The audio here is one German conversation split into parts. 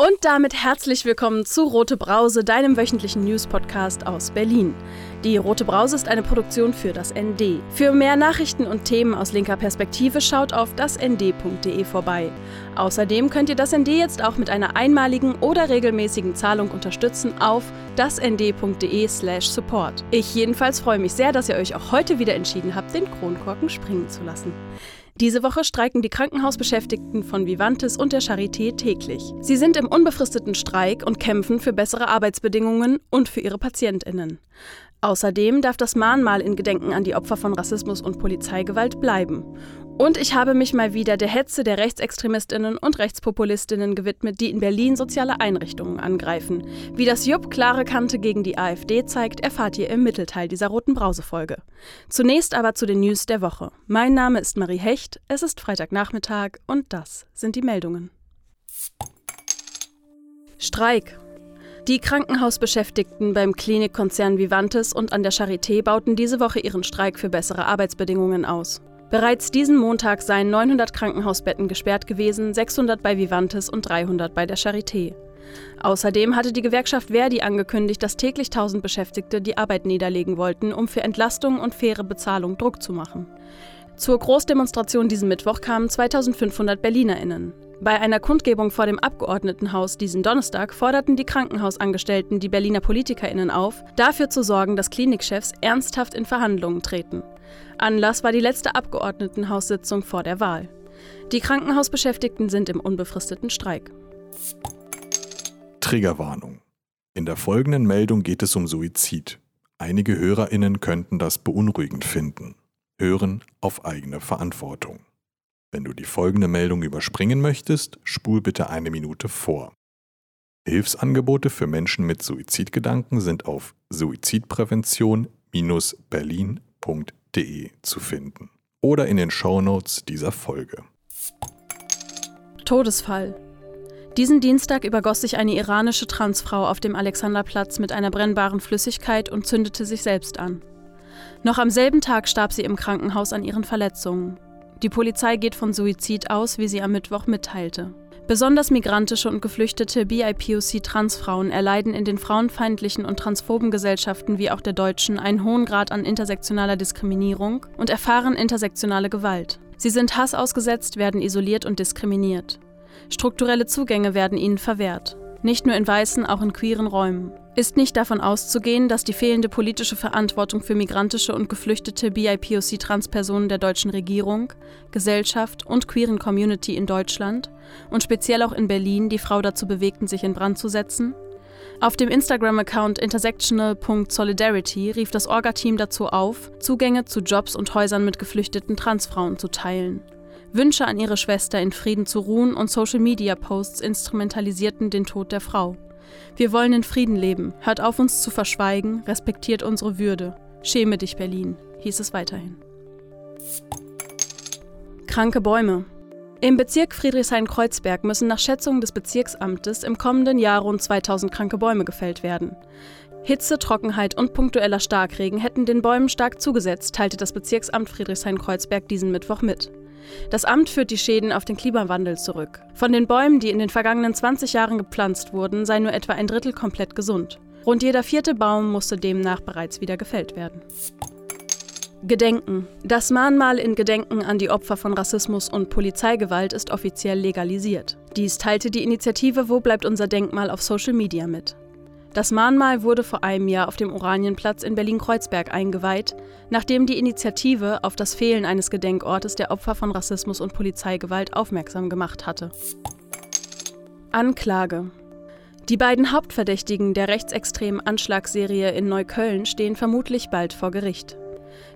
Und damit herzlich willkommen zu Rote Brause, deinem wöchentlichen News-Podcast aus Berlin. Die Rote Brause ist eine Produktion für das ND. Für mehr Nachrichten und Themen aus linker Perspektive schaut auf dasnd.de vorbei. Außerdem könnt ihr das ND jetzt auch mit einer einmaligen oder regelmäßigen Zahlung unterstützen auf dasnd.de/support. Ich jedenfalls freue mich sehr, dass ihr euch auch heute wieder entschieden habt, den Kronkorken springen zu lassen. Diese Woche streiken die Krankenhausbeschäftigten von Vivantes und der Charité täglich. Sie sind im unbefristeten Streik und kämpfen für bessere Arbeitsbedingungen und für ihre Patientinnen. Außerdem darf das Mahnmal in Gedenken an die Opfer von Rassismus und Polizeigewalt bleiben. Und ich habe mich mal wieder der Hetze der Rechtsextremistinnen und Rechtspopulistinnen gewidmet, die in Berlin soziale Einrichtungen angreifen. Wie das Jupp klare Kante gegen die AfD zeigt, erfahrt ihr im Mittelteil dieser roten Brausefolge. Zunächst aber zu den News der Woche. Mein Name ist Marie Hecht, es ist Freitagnachmittag und das sind die Meldungen. Streik. Die Krankenhausbeschäftigten beim Klinikkonzern Vivantes und an der Charité bauten diese Woche ihren Streik für bessere Arbeitsbedingungen aus. Bereits diesen Montag seien 900 Krankenhausbetten gesperrt gewesen, 600 bei Vivantes und 300 bei der Charité. Außerdem hatte die Gewerkschaft Verdi angekündigt, dass täglich 1000 Beschäftigte die Arbeit niederlegen wollten, um für Entlastung und faire Bezahlung Druck zu machen. Zur Großdemonstration diesen Mittwoch kamen 2500 BerlinerInnen. Bei einer Kundgebung vor dem Abgeordnetenhaus diesen Donnerstag forderten die Krankenhausangestellten die Berliner PolitikerInnen auf, dafür zu sorgen, dass Klinikchefs ernsthaft in Verhandlungen treten. Anlass war die letzte Abgeordnetenhaussitzung vor der Wahl. Die Krankenhausbeschäftigten sind im unbefristeten Streik. Triggerwarnung. In der folgenden Meldung geht es um Suizid. Einige Hörerinnen könnten das beunruhigend finden. Hören auf eigene Verantwortung. Wenn du die folgende Meldung überspringen möchtest, spul bitte eine Minute vor. Hilfsangebote für Menschen mit Suizidgedanken sind auf suizidprävention-berlin.de zu finden oder in den Shownotes dieser Folge. Todesfall. Diesen Dienstag übergoss sich eine iranische Transfrau auf dem Alexanderplatz mit einer brennbaren Flüssigkeit und zündete sich selbst an. Noch am selben Tag starb sie im Krankenhaus an ihren Verletzungen. Die Polizei geht von Suizid aus, wie sie am Mittwoch mitteilte. Besonders migrantische und geflüchtete BIPOC-Transfrauen erleiden in den frauenfeindlichen und transphoben Gesellschaften wie auch der deutschen einen hohen Grad an intersektionaler Diskriminierung und erfahren intersektionale Gewalt. Sie sind Hass ausgesetzt, werden isoliert und diskriminiert. Strukturelle Zugänge werden ihnen verwehrt. Nicht nur in weißen, auch in queeren Räumen. Ist nicht davon auszugehen, dass die fehlende politische Verantwortung für migrantische und geflüchtete BIPOC-Transpersonen der deutschen Regierung, Gesellschaft und queeren Community in Deutschland und speziell auch in Berlin die Frau dazu bewegten, sich in Brand zu setzen? Auf dem Instagram-Account intersectional.solidarity rief das Orga-Team dazu auf, Zugänge zu Jobs und Häusern mit geflüchteten Transfrauen zu teilen. Wünsche an ihre Schwester in Frieden zu ruhen und Social-Media-Posts instrumentalisierten den Tod der Frau. Wir wollen in Frieden leben. Hört auf, uns zu verschweigen, respektiert unsere Würde. Schäme dich, Berlin, hieß es weiterhin. Kranke Bäume. Im Bezirk Friedrichshain-Kreuzberg müssen nach Schätzungen des Bezirksamtes im kommenden Jahr rund 2000 kranke Bäume gefällt werden. Hitze, Trockenheit und punktueller Starkregen hätten den Bäumen stark zugesetzt, teilte das Bezirksamt Friedrichshain-Kreuzberg diesen Mittwoch mit. Das Amt führt die Schäden auf den Klimawandel zurück. Von den Bäumen, die in den vergangenen 20 Jahren gepflanzt wurden, sei nur etwa ein Drittel komplett gesund. Rund jeder vierte Baum musste demnach bereits wieder gefällt werden. Gedenken. Das Mahnmal in Gedenken an die Opfer von Rassismus und Polizeigewalt ist offiziell legalisiert. Dies teilte die Initiative Wo bleibt unser Denkmal auf Social Media mit. Das Mahnmal wurde vor einem Jahr auf dem Oranienplatz in Berlin-Kreuzberg eingeweiht, nachdem die Initiative auf das Fehlen eines Gedenkortes der Opfer von Rassismus und Polizeigewalt aufmerksam gemacht hatte. Anklage. Die beiden Hauptverdächtigen der rechtsextremen Anschlagsserie in Neukölln stehen vermutlich bald vor Gericht.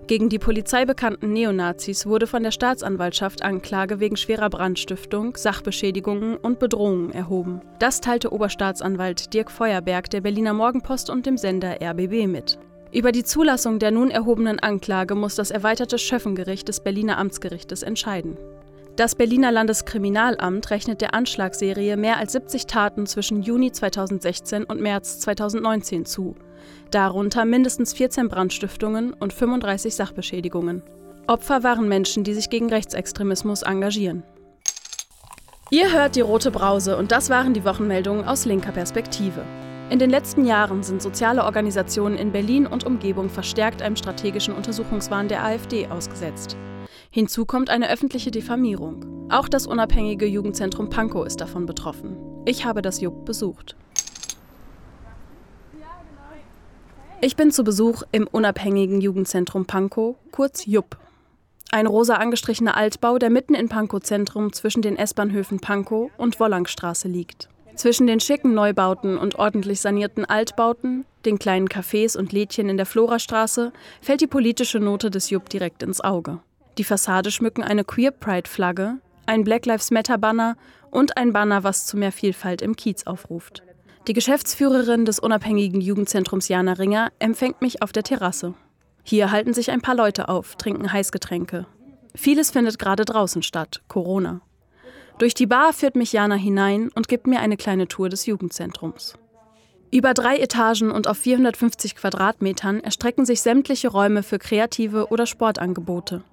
Gegen die polizeibekannten Neonazis wurde von der Staatsanwaltschaft Anklage wegen schwerer Brandstiftung, Sachbeschädigungen und Bedrohungen erhoben. Das teilte Oberstaatsanwalt Dirk Feuerberg der Berliner Morgenpost und dem Sender RBB mit. Über die Zulassung der nun erhobenen Anklage muss das erweiterte Schöffengericht des Berliner Amtsgerichtes entscheiden. Das Berliner Landeskriminalamt rechnet der Anschlagsserie mehr als 70 Taten zwischen Juni 2016 und März 2019 zu darunter mindestens 14 Brandstiftungen und 35 Sachbeschädigungen. Opfer waren Menschen, die sich gegen Rechtsextremismus engagieren. Ihr hört die Rote Brause und das waren die Wochenmeldungen aus linker Perspektive. In den letzten Jahren sind soziale Organisationen in Berlin und Umgebung verstärkt einem strategischen Untersuchungswahn der AfD ausgesetzt. Hinzu kommt eine öffentliche Diffamierung. Auch das unabhängige Jugendzentrum Pankow ist davon betroffen. Ich habe das JUB besucht. Ich bin zu Besuch im unabhängigen Jugendzentrum Pankow, kurz JUB. Ein rosa angestrichener Altbau, der mitten in Pankow Zentrum zwischen den S-Bahnhöfen Pankow und Wollangstraße liegt. Zwischen den schicken Neubauten und ordentlich sanierten Altbauten, den kleinen Cafés und Lädchen in der Florastraße, fällt die politische Note des JUB direkt ins Auge. Die Fassade schmücken eine Queer Pride Flagge, ein Black Lives Matter Banner und ein Banner, was zu mehr Vielfalt im Kiez aufruft. Die Geschäftsführerin des unabhängigen Jugendzentrums Jana Ringer empfängt mich auf der Terrasse. Hier halten sich ein paar Leute auf, trinken Heißgetränke. Vieles findet gerade draußen statt, Corona. Durch die Bar führt mich Jana hinein und gibt mir eine kleine Tour des Jugendzentrums. Über drei Etagen und auf 450 Quadratmetern erstrecken sich sämtliche Räume für kreative oder Sportangebote.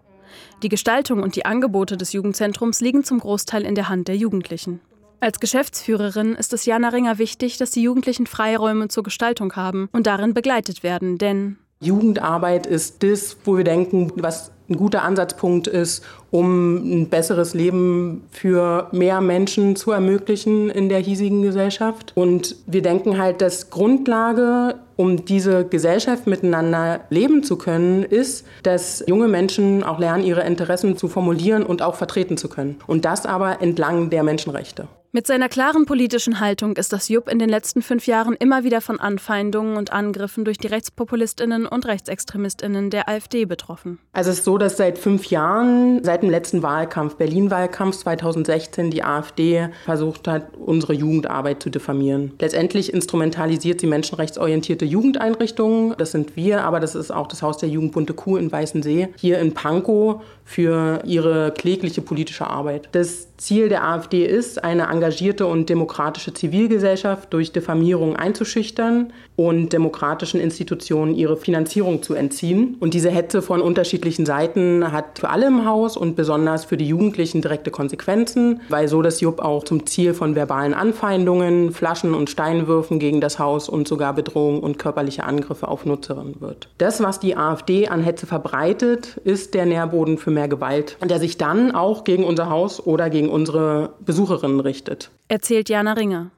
Die Gestaltung und die Angebote des Jugendzentrums liegen zum Großteil in der Hand der Jugendlichen. Als Geschäftsführerin ist es Jana Ringer wichtig, dass die Jugendlichen Freiräume zur Gestaltung haben und darin begleitet werden, denn Jugendarbeit ist das, wo wir denken, was ein guter Ansatzpunkt ist, um ein besseres Leben für mehr Menschen zu ermöglichen in der hiesigen Gesellschaft. Und wir denken halt, dass Grundlage, um diese Gesellschaft miteinander leben zu können, ist, dass junge Menschen auch lernen, ihre Interessen zu formulieren und auch vertreten zu können. Und das aber entlang der Menschenrechte. Mit seiner klaren politischen Haltung ist das JUP in den letzten fünf Jahren immer wieder von Anfeindungen und Angriffen durch die Rechtspopulistinnen und Rechtsextremistinnen der AfD betroffen. Also es ist so, dass seit fünf Jahren, seit dem letzten Wahlkampf, Berlin-Wahlkampf 2016, die AfD versucht hat, unsere Jugendarbeit zu diffamieren. Letztendlich instrumentalisiert sie menschenrechtsorientierte Jugendeinrichtungen. Das sind wir, aber das ist auch das Haus der Jugend Bunte Kuh in Weißensee, hier in Pankow für ihre klägliche politische Arbeit. Das Ziel der AfD ist, eine engagierte und demokratische Zivilgesellschaft durch Diffamierung einzuschüchtern und demokratischen Institutionen ihre Finanzierung zu entziehen. Und diese Hetze von unterschiedlichen Seiten hat für alle im Haus und besonders für die Jugendlichen direkte Konsequenzen, weil so das JUP auch zum Ziel von verbalen Anfeindungen, Flaschen und Steinwürfen gegen das Haus und sogar Bedrohung und körperliche Angriffe auf Nutzerinnen wird. Das, was die AfD an Hetze verbreitet, ist der Nährboden für mehr Gewalt, der sich dann auch gegen unser Haus oder gegen unsere Besucherinnen richtet. Erzählt Jana Ringer.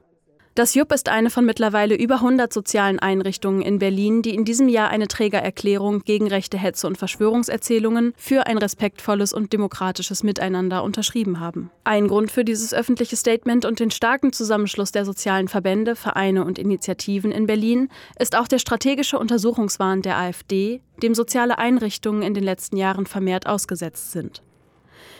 Das JUP ist eine von mittlerweile über 100 sozialen Einrichtungen in Berlin, die in diesem Jahr eine Trägererklärung gegen rechte Hetze und Verschwörungserzählungen für ein respektvolles und demokratisches Miteinander unterschrieben haben. Ein Grund für dieses öffentliche Statement und den starken Zusammenschluss der sozialen Verbände, Vereine und Initiativen in Berlin ist auch der strategische Untersuchungswahn der AfD, dem soziale Einrichtungen in den letzten Jahren vermehrt ausgesetzt sind.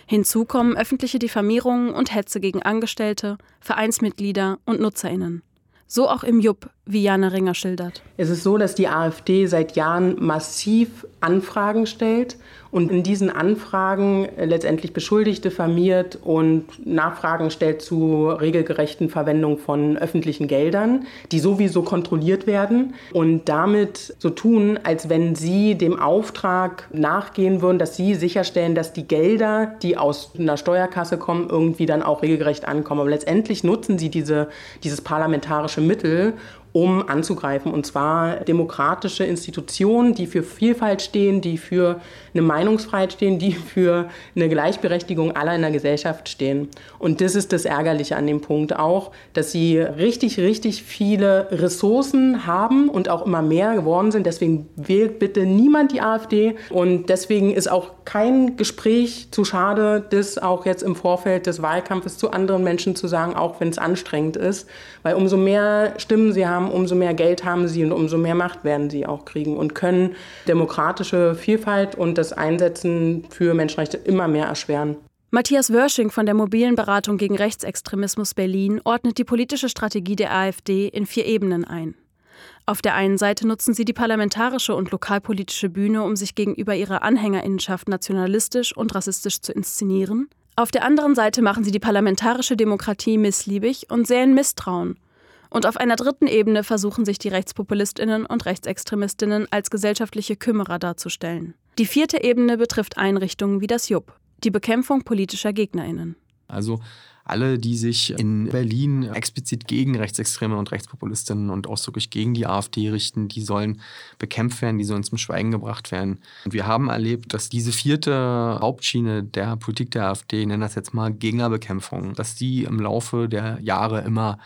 Hinzu kommen öffentliche Diffamierungen und Hetze gegen Angestellte, Vereinsmitglieder und Nutzerinnen. So auch im JUP, wie Jana Ringer schildert. Es ist so, dass die AfD seit Jahren massiv Anfragen stellt und in diesen Anfragen letztendlich Beschuldigte vermiert und Nachfragen stellt zu regelgerechten Verwendung von öffentlichen Geldern, die sowieso kontrolliert werden und damit so tun, als wenn sie dem Auftrag nachgehen würden, dass sie sicherstellen, dass die Gelder, die aus einer Steuerkasse kommen, irgendwie dann auch regelgerecht ankommen. Aber letztendlich nutzen sie diese, dieses parlamentarische Mittel, um anzugreifen. Und zwar demokratische Institutionen, die für Vielfalt stehen, die für eine Meinungsfreiheit stehen, die für eine Gleichberechtigung aller in der Gesellschaft stehen. Und das ist das Ärgerliche an dem Punkt auch, dass sie richtig, richtig viele Ressourcen haben und auch immer mehr geworden sind. Deswegen wählt bitte niemand die AfD. Und deswegen ist auch kein Gespräch zu schade, das auch jetzt im Vorfeld des Wahlkampfes zu anderen Menschen zu sagen, auch wenn es anstrengend ist. Weil umso mehr Stimmen sie haben, haben, umso mehr Geld haben sie und umso mehr Macht werden sie auch kriegen und können demokratische Vielfalt und das Einsetzen für Menschenrechte immer mehr erschweren. Matthias Wörsching von der mobilen Beratung gegen Rechtsextremismus Berlin ordnet die politische Strategie der AfD in vier Ebenen ein. Auf der einen Seite nutzen sie die parlamentarische und lokalpolitische Bühne, um sich gegenüber ihrer Anhängerinnenschaft nationalistisch und rassistisch zu inszenieren. Auf der anderen Seite machen sie die parlamentarische Demokratie missliebig und säen Misstrauen und auf einer dritten Ebene versuchen sich die Rechtspopulistinnen und Rechtsextremistinnen als gesellschaftliche Kümmerer darzustellen. Die vierte Ebene betrifft Einrichtungen wie das JUP, die Bekämpfung politischer Gegnerinnen. Also alle, die sich in Berlin explizit gegen Rechtsextreme und Rechtspopulistinnen und ausdrücklich gegen die AfD richten, die sollen bekämpft werden, die sollen zum Schweigen gebracht werden. Und wir haben erlebt, dass diese vierte Hauptschiene der Politik der AfD, ich nenne das jetzt mal Gegnerbekämpfung, dass die im Laufe der Jahre immer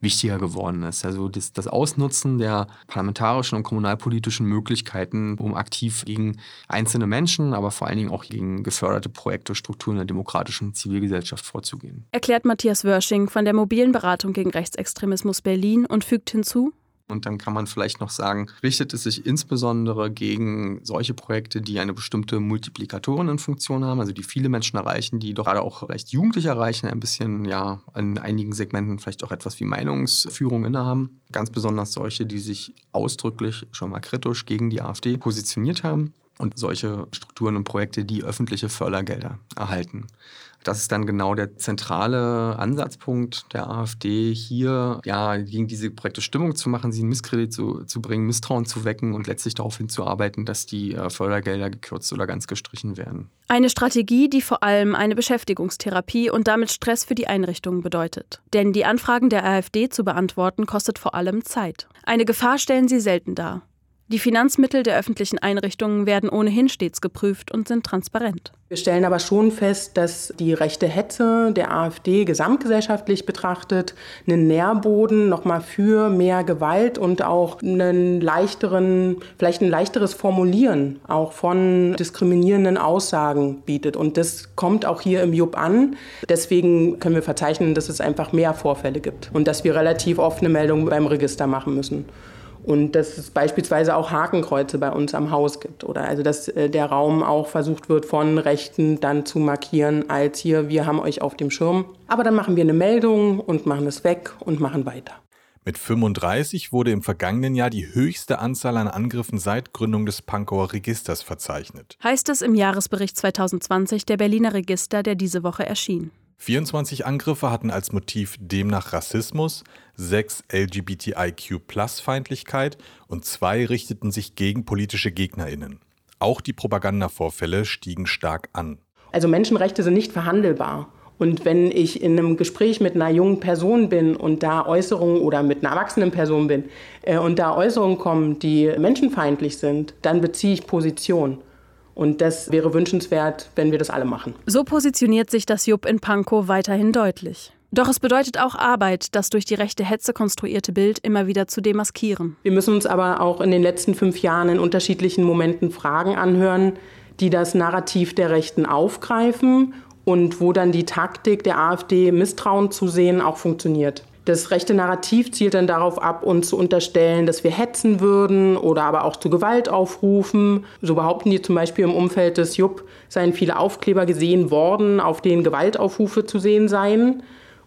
wichtiger geworden ist. Also das, das, Ausnutzen der parlamentarischen und kommunalpolitischen Möglichkeiten, um aktiv gegen einzelne Menschen, aber vor allen Dingen auch gegen geförderte Projekte, Strukturen der demokratischen Zivilgesellschaft vorzugehen. Erklärt Matthias Wörsching von der mobilen Beratung gegen Rechtsextremismus Berlin und fügt hinzu, und dann kann man vielleicht noch sagen, richtet es sich insbesondere gegen solche Projekte, die eine bestimmte Multiplikatorinnenfunktion haben, also die viele Menschen erreichen, die doch gerade auch vielleicht Jugendliche erreichen, ein bisschen ja in einigen Segmenten vielleicht auch etwas wie Meinungsführung innehaben. Ganz besonders solche, die sich ausdrücklich schon mal kritisch gegen die AfD positioniert haben und solche Strukturen und Projekte, die öffentliche Fördergelder erhalten. Das ist dann genau der zentrale Ansatzpunkt der AfD, hier ja gegen diese Projekte Stimmung zu machen, sie in Misskredit zu, zu bringen, Misstrauen zu wecken und letztlich darauf hinzuarbeiten, dass die äh, Fördergelder gekürzt oder ganz gestrichen werden. Eine Strategie, die vor allem eine Beschäftigungstherapie und damit Stress für die Einrichtungen bedeutet. Denn die Anfragen der AfD zu beantworten kostet vor allem Zeit. Eine Gefahr stellen sie selten dar. Die Finanzmittel der öffentlichen Einrichtungen werden ohnehin stets geprüft und sind transparent. Wir stellen aber schon fest, dass die rechte Hetze der AfD gesamtgesellschaftlich betrachtet einen Nährboden nochmal für mehr Gewalt und auch einen leichteren, vielleicht ein leichteres Formulieren auch von diskriminierenden Aussagen bietet. Und das kommt auch hier im JUB an. Deswegen können wir verzeichnen, dass es einfach mehr Vorfälle gibt und dass wir relativ oft eine Meldung beim Register machen müssen. Und dass es beispielsweise auch Hakenkreuze bei uns am Haus gibt. Oder also dass äh, der Raum auch versucht wird, von Rechten dann zu markieren, als hier, wir haben euch auf dem Schirm. Aber dann machen wir eine Meldung und machen es weg und machen weiter. Mit 35 wurde im vergangenen Jahr die höchste Anzahl an Angriffen seit Gründung des Pankower Registers verzeichnet. Heißt es im Jahresbericht 2020 der Berliner Register, der diese Woche erschien. 24 Angriffe hatten als Motiv demnach Rassismus, sechs LGBTIQ-Plus-Feindlichkeit und zwei richteten sich gegen politische GegnerInnen. Auch die Propagandavorfälle stiegen stark an. Also Menschenrechte sind nicht verhandelbar. Und wenn ich in einem Gespräch mit einer jungen Person bin und da Äußerungen oder mit einer erwachsenen Person bin äh, und da Äußerungen kommen, die menschenfeindlich sind, dann beziehe ich Position. Und das wäre wünschenswert, wenn wir das alle machen. So positioniert sich das Jupp in Pankow weiterhin deutlich. Doch es bedeutet auch Arbeit, das durch die rechte Hetze konstruierte Bild immer wieder zu demaskieren. Wir müssen uns aber auch in den letzten fünf Jahren in unterschiedlichen Momenten Fragen anhören, die das Narrativ der Rechten aufgreifen und wo dann die Taktik der AfD, Misstrauen zu sehen, auch funktioniert. Das rechte Narrativ zielt dann darauf ab, uns zu unterstellen, dass wir hetzen würden oder aber auch zu Gewalt aufrufen. So behaupten die zum Beispiel im Umfeld des JUP, seien viele Aufkleber gesehen worden, auf denen Gewaltaufrufe zu sehen seien.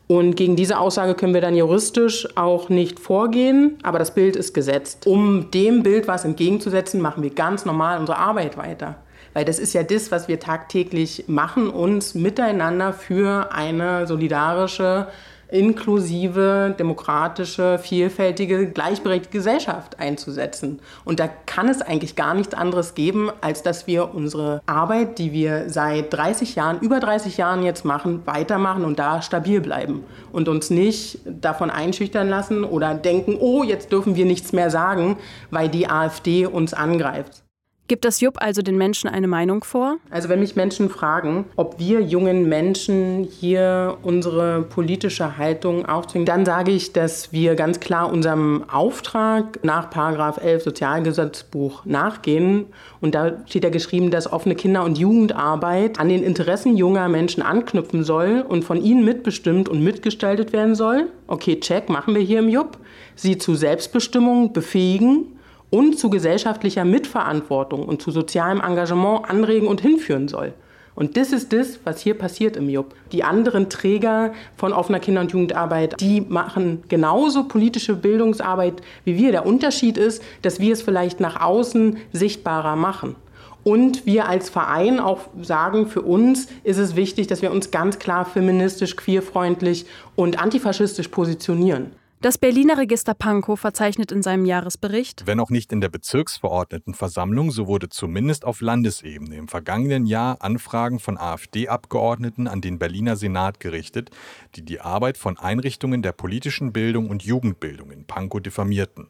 Und gegen diese Aussage können wir dann juristisch auch nicht vorgehen, aber das Bild ist gesetzt. Um dem Bild was entgegenzusetzen, machen wir ganz normal unsere Arbeit weiter. Weil das ist ja das, was wir tagtäglich machen, uns miteinander für eine solidarische inklusive, demokratische, vielfältige, gleichberechtigte Gesellschaft einzusetzen. Und da kann es eigentlich gar nichts anderes geben, als dass wir unsere Arbeit, die wir seit 30 Jahren, über 30 Jahren jetzt machen, weitermachen und da stabil bleiben und uns nicht davon einschüchtern lassen oder denken, oh, jetzt dürfen wir nichts mehr sagen, weil die AfD uns angreift. Gibt das Jupp also den Menschen eine Meinung vor? Also wenn mich Menschen fragen, ob wir jungen Menschen hier unsere politische Haltung aufzwingen, dann sage ich, dass wir ganz klar unserem Auftrag nach 11 Sozialgesetzbuch nachgehen. Und da steht ja geschrieben, dass offene Kinder- und Jugendarbeit an den Interessen junger Menschen anknüpfen soll und von ihnen mitbestimmt und mitgestaltet werden soll. Okay, check, machen wir hier im Jupp. Sie zu Selbstbestimmung befähigen und zu gesellschaftlicher Mitverantwortung und zu sozialem Engagement anregen und hinführen soll. Und das ist das, was hier passiert im JUB. Die anderen Träger von offener Kinder- und Jugendarbeit, die machen genauso politische Bildungsarbeit wie wir. Der Unterschied ist, dass wir es vielleicht nach außen sichtbarer machen. Und wir als Verein auch sagen, für uns ist es wichtig, dass wir uns ganz klar feministisch, queerfreundlich und antifaschistisch positionieren. Das Berliner Register Pankow verzeichnet in seinem Jahresbericht, wenn auch nicht in der Bezirksverordnetenversammlung, so wurde zumindest auf Landesebene im vergangenen Jahr Anfragen von AfD-Abgeordneten an den Berliner Senat gerichtet, die die Arbeit von Einrichtungen der politischen Bildung und Jugendbildung in Pankow diffamierten.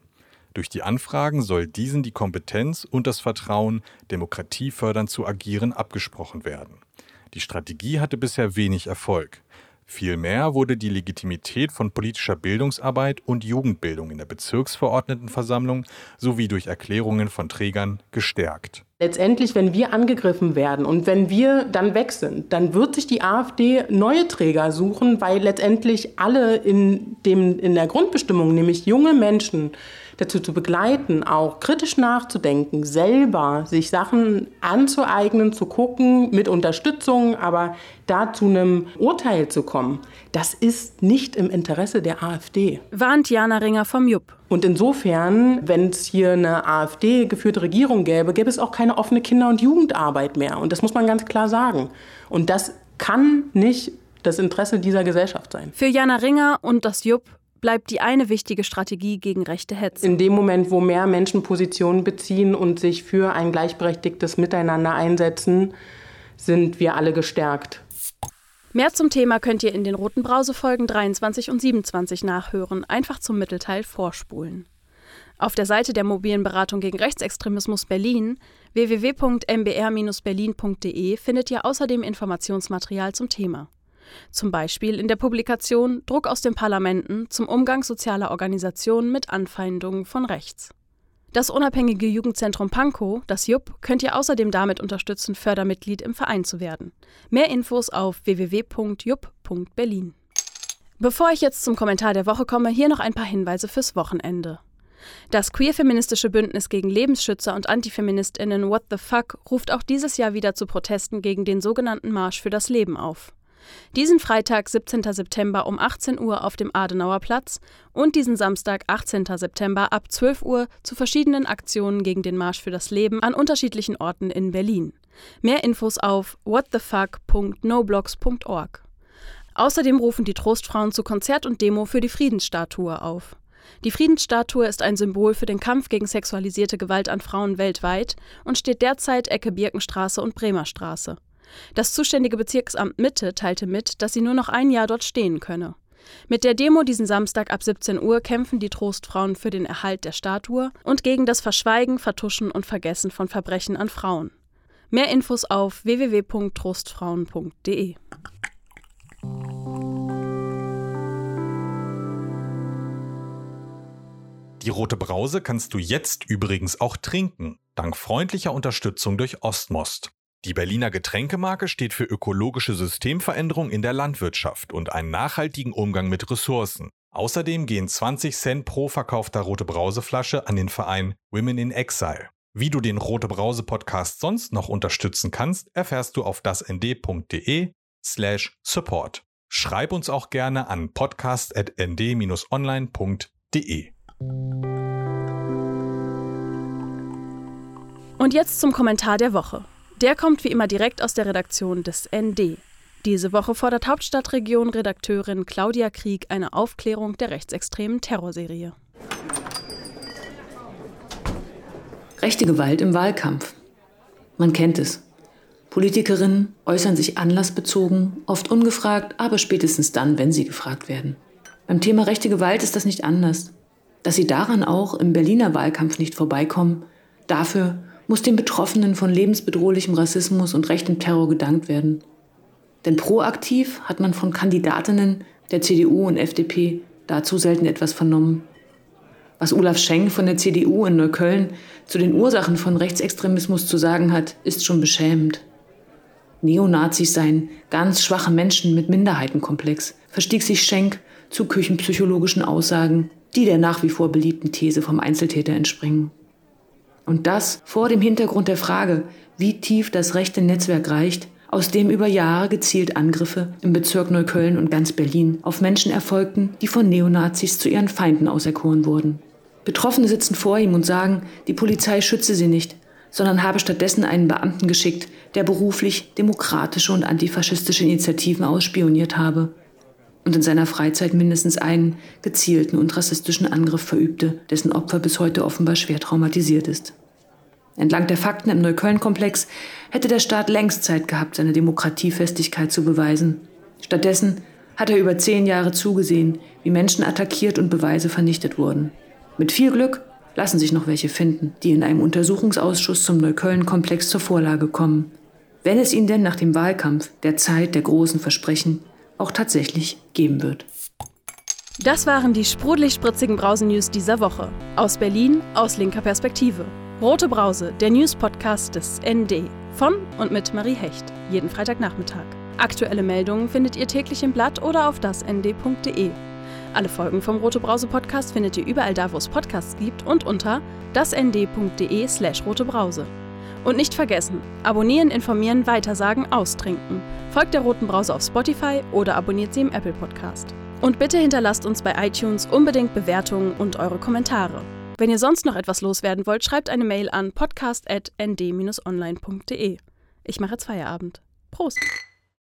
Durch die Anfragen soll diesen die Kompetenz und das Vertrauen, demokratiefördernd zu agieren, abgesprochen werden. Die Strategie hatte bisher wenig Erfolg. Vielmehr wurde die Legitimität von politischer Bildungsarbeit und Jugendbildung in der Bezirksverordnetenversammlung sowie durch Erklärungen von Trägern gestärkt. Letztendlich, wenn wir angegriffen werden und wenn wir dann weg sind, dann wird sich die AfD neue Träger suchen, weil letztendlich alle in, dem, in der Grundbestimmung, nämlich junge Menschen, dazu zu begleiten, auch kritisch nachzudenken, selber sich Sachen anzueignen, zu gucken, mit Unterstützung, aber da zu einem Urteil zu kommen, das ist nicht im Interesse der AfD. Warnt Jana Ringer vom JUP. Und insofern, wenn es hier eine AfD-geführte Regierung gäbe, gäbe es auch keine offene Kinder- und Jugendarbeit mehr. Und das muss man ganz klar sagen. Und das kann nicht das Interesse dieser Gesellschaft sein. Für Jana Ringer und das JUP bleibt die eine wichtige Strategie gegen rechte Hetze. In dem Moment, wo mehr Menschen Positionen beziehen und sich für ein gleichberechtigtes Miteinander einsetzen, sind wir alle gestärkt. Mehr zum Thema könnt ihr in den Roten Brause-Folgen 23 und 27 nachhören. Einfach zum Mittelteil vorspulen. Auf der Seite der mobilen Beratung gegen Rechtsextremismus Berlin www.mbr-berlin.de findet ihr außerdem Informationsmaterial zum Thema. Zum Beispiel in der Publikation Druck aus den Parlamenten zum Umgang sozialer Organisationen mit Anfeindungen von rechts. Das unabhängige Jugendzentrum Pankow, das JUP, könnt ihr außerdem damit unterstützen, Fördermitglied im Verein zu werden. Mehr Infos auf www.jupp.berlin. Bevor ich jetzt zum Kommentar der Woche komme, hier noch ein paar Hinweise fürs Wochenende. Das queer-feministische Bündnis gegen Lebensschützer und Antifeministinnen What the Fuck ruft auch dieses Jahr wieder zu Protesten gegen den sogenannten Marsch für das Leben auf. Diesen Freitag, 17. September um 18 Uhr auf dem Adenauer Platz und diesen Samstag, 18. September ab 12 Uhr zu verschiedenen Aktionen gegen den Marsch für das Leben an unterschiedlichen Orten in Berlin. Mehr Infos auf whatthefuck.noblogs.org. Außerdem rufen die Trostfrauen zu Konzert und Demo für die Friedensstatue auf. Die Friedensstatue ist ein Symbol für den Kampf gegen sexualisierte Gewalt an Frauen weltweit und steht derzeit Ecke Birkenstraße und Bremerstraße. Das zuständige Bezirksamt Mitte teilte mit, dass sie nur noch ein Jahr dort stehen könne. Mit der Demo diesen Samstag ab 17 Uhr kämpfen die Trostfrauen für den Erhalt der Statue und gegen das Verschweigen, Vertuschen und Vergessen von Verbrechen an Frauen. Mehr Infos auf www.trostfrauen.de. Die rote Brause kannst du jetzt übrigens auch trinken, dank freundlicher Unterstützung durch Ostmost. Die Berliner Getränkemarke steht für ökologische Systemveränderung in der Landwirtschaft und einen nachhaltigen Umgang mit Ressourcen. Außerdem gehen 20 Cent pro verkaufter Rote Brauseflasche an den Verein Women in Exile. Wie du den Rote Brause Podcast sonst noch unterstützen kannst, erfährst du auf dasnd.de slash support. Schreib uns auch gerne an podcast.nd-online.de. Und jetzt zum Kommentar der Woche. Der kommt wie immer direkt aus der Redaktion des ND. Diese Woche fordert Hauptstadtregion-Redakteurin Claudia Krieg eine Aufklärung der rechtsextremen Terrorserie. Rechte Gewalt im Wahlkampf. Man kennt es. Politikerinnen äußern sich anlassbezogen, oft ungefragt, aber spätestens dann, wenn sie gefragt werden. Beim Thema rechte Gewalt ist das nicht anders. Dass sie daran auch im Berliner Wahlkampf nicht vorbeikommen, dafür muss den Betroffenen von lebensbedrohlichem Rassismus und rechtem Terror gedankt werden. Denn proaktiv hat man von Kandidatinnen der CDU und FDP dazu selten etwas vernommen. Was Olaf Schenk von der CDU in Neukölln zu den Ursachen von Rechtsextremismus zu sagen hat, ist schon beschämend. Neonazis seien ganz schwache Menschen mit Minderheitenkomplex, verstieg sich Schenk zu küchenpsychologischen Aussagen, die der nach wie vor beliebten These vom Einzeltäter entspringen. Und das vor dem Hintergrund der Frage, wie tief das rechte Netzwerk reicht, aus dem über Jahre gezielt Angriffe im Bezirk Neukölln und ganz Berlin auf Menschen erfolgten, die von Neonazis zu ihren Feinden auserkoren wurden. Betroffene sitzen vor ihm und sagen, die Polizei schütze sie nicht, sondern habe stattdessen einen Beamten geschickt, der beruflich demokratische und antifaschistische Initiativen ausspioniert habe. Und in seiner Freizeit mindestens einen gezielten und rassistischen Angriff verübte, dessen Opfer bis heute offenbar schwer traumatisiert ist. Entlang der Fakten im Neukölln-Komplex hätte der Staat längst Zeit gehabt, seine Demokratiefestigkeit zu beweisen. Stattdessen hat er über zehn Jahre zugesehen, wie Menschen attackiert und Beweise vernichtet wurden. Mit viel Glück lassen sich noch welche finden, die in einem Untersuchungsausschuss zum Neukölln-Komplex zur Vorlage kommen. Wenn es ihn denn nach dem Wahlkampf, der Zeit der großen Versprechen, auch tatsächlich geben wird. Das waren die sprudelig-spritzigen Brausen-News dieser Woche. Aus Berlin, aus linker Perspektive. Rote Brause, der News-Podcast des ND. Von und mit Marie Hecht. Jeden Freitagnachmittag. Aktuelle Meldungen findet ihr täglich im Blatt oder auf dasnd.de. Alle Folgen vom Rote Brause Podcast findet ihr überall da, wo es Podcasts gibt und unter dasnd.de slash rotebrause. Und nicht vergessen, abonnieren, informieren, weitersagen, austrinken. Folgt der Roten Brause auf Spotify oder abonniert sie im Apple Podcast. Und bitte hinterlasst uns bei iTunes unbedingt Bewertungen und eure Kommentare. Wenn ihr sonst noch etwas loswerden wollt, schreibt eine Mail an podcast.nd-online.de. Ich mache jetzt Feierabend. Prost!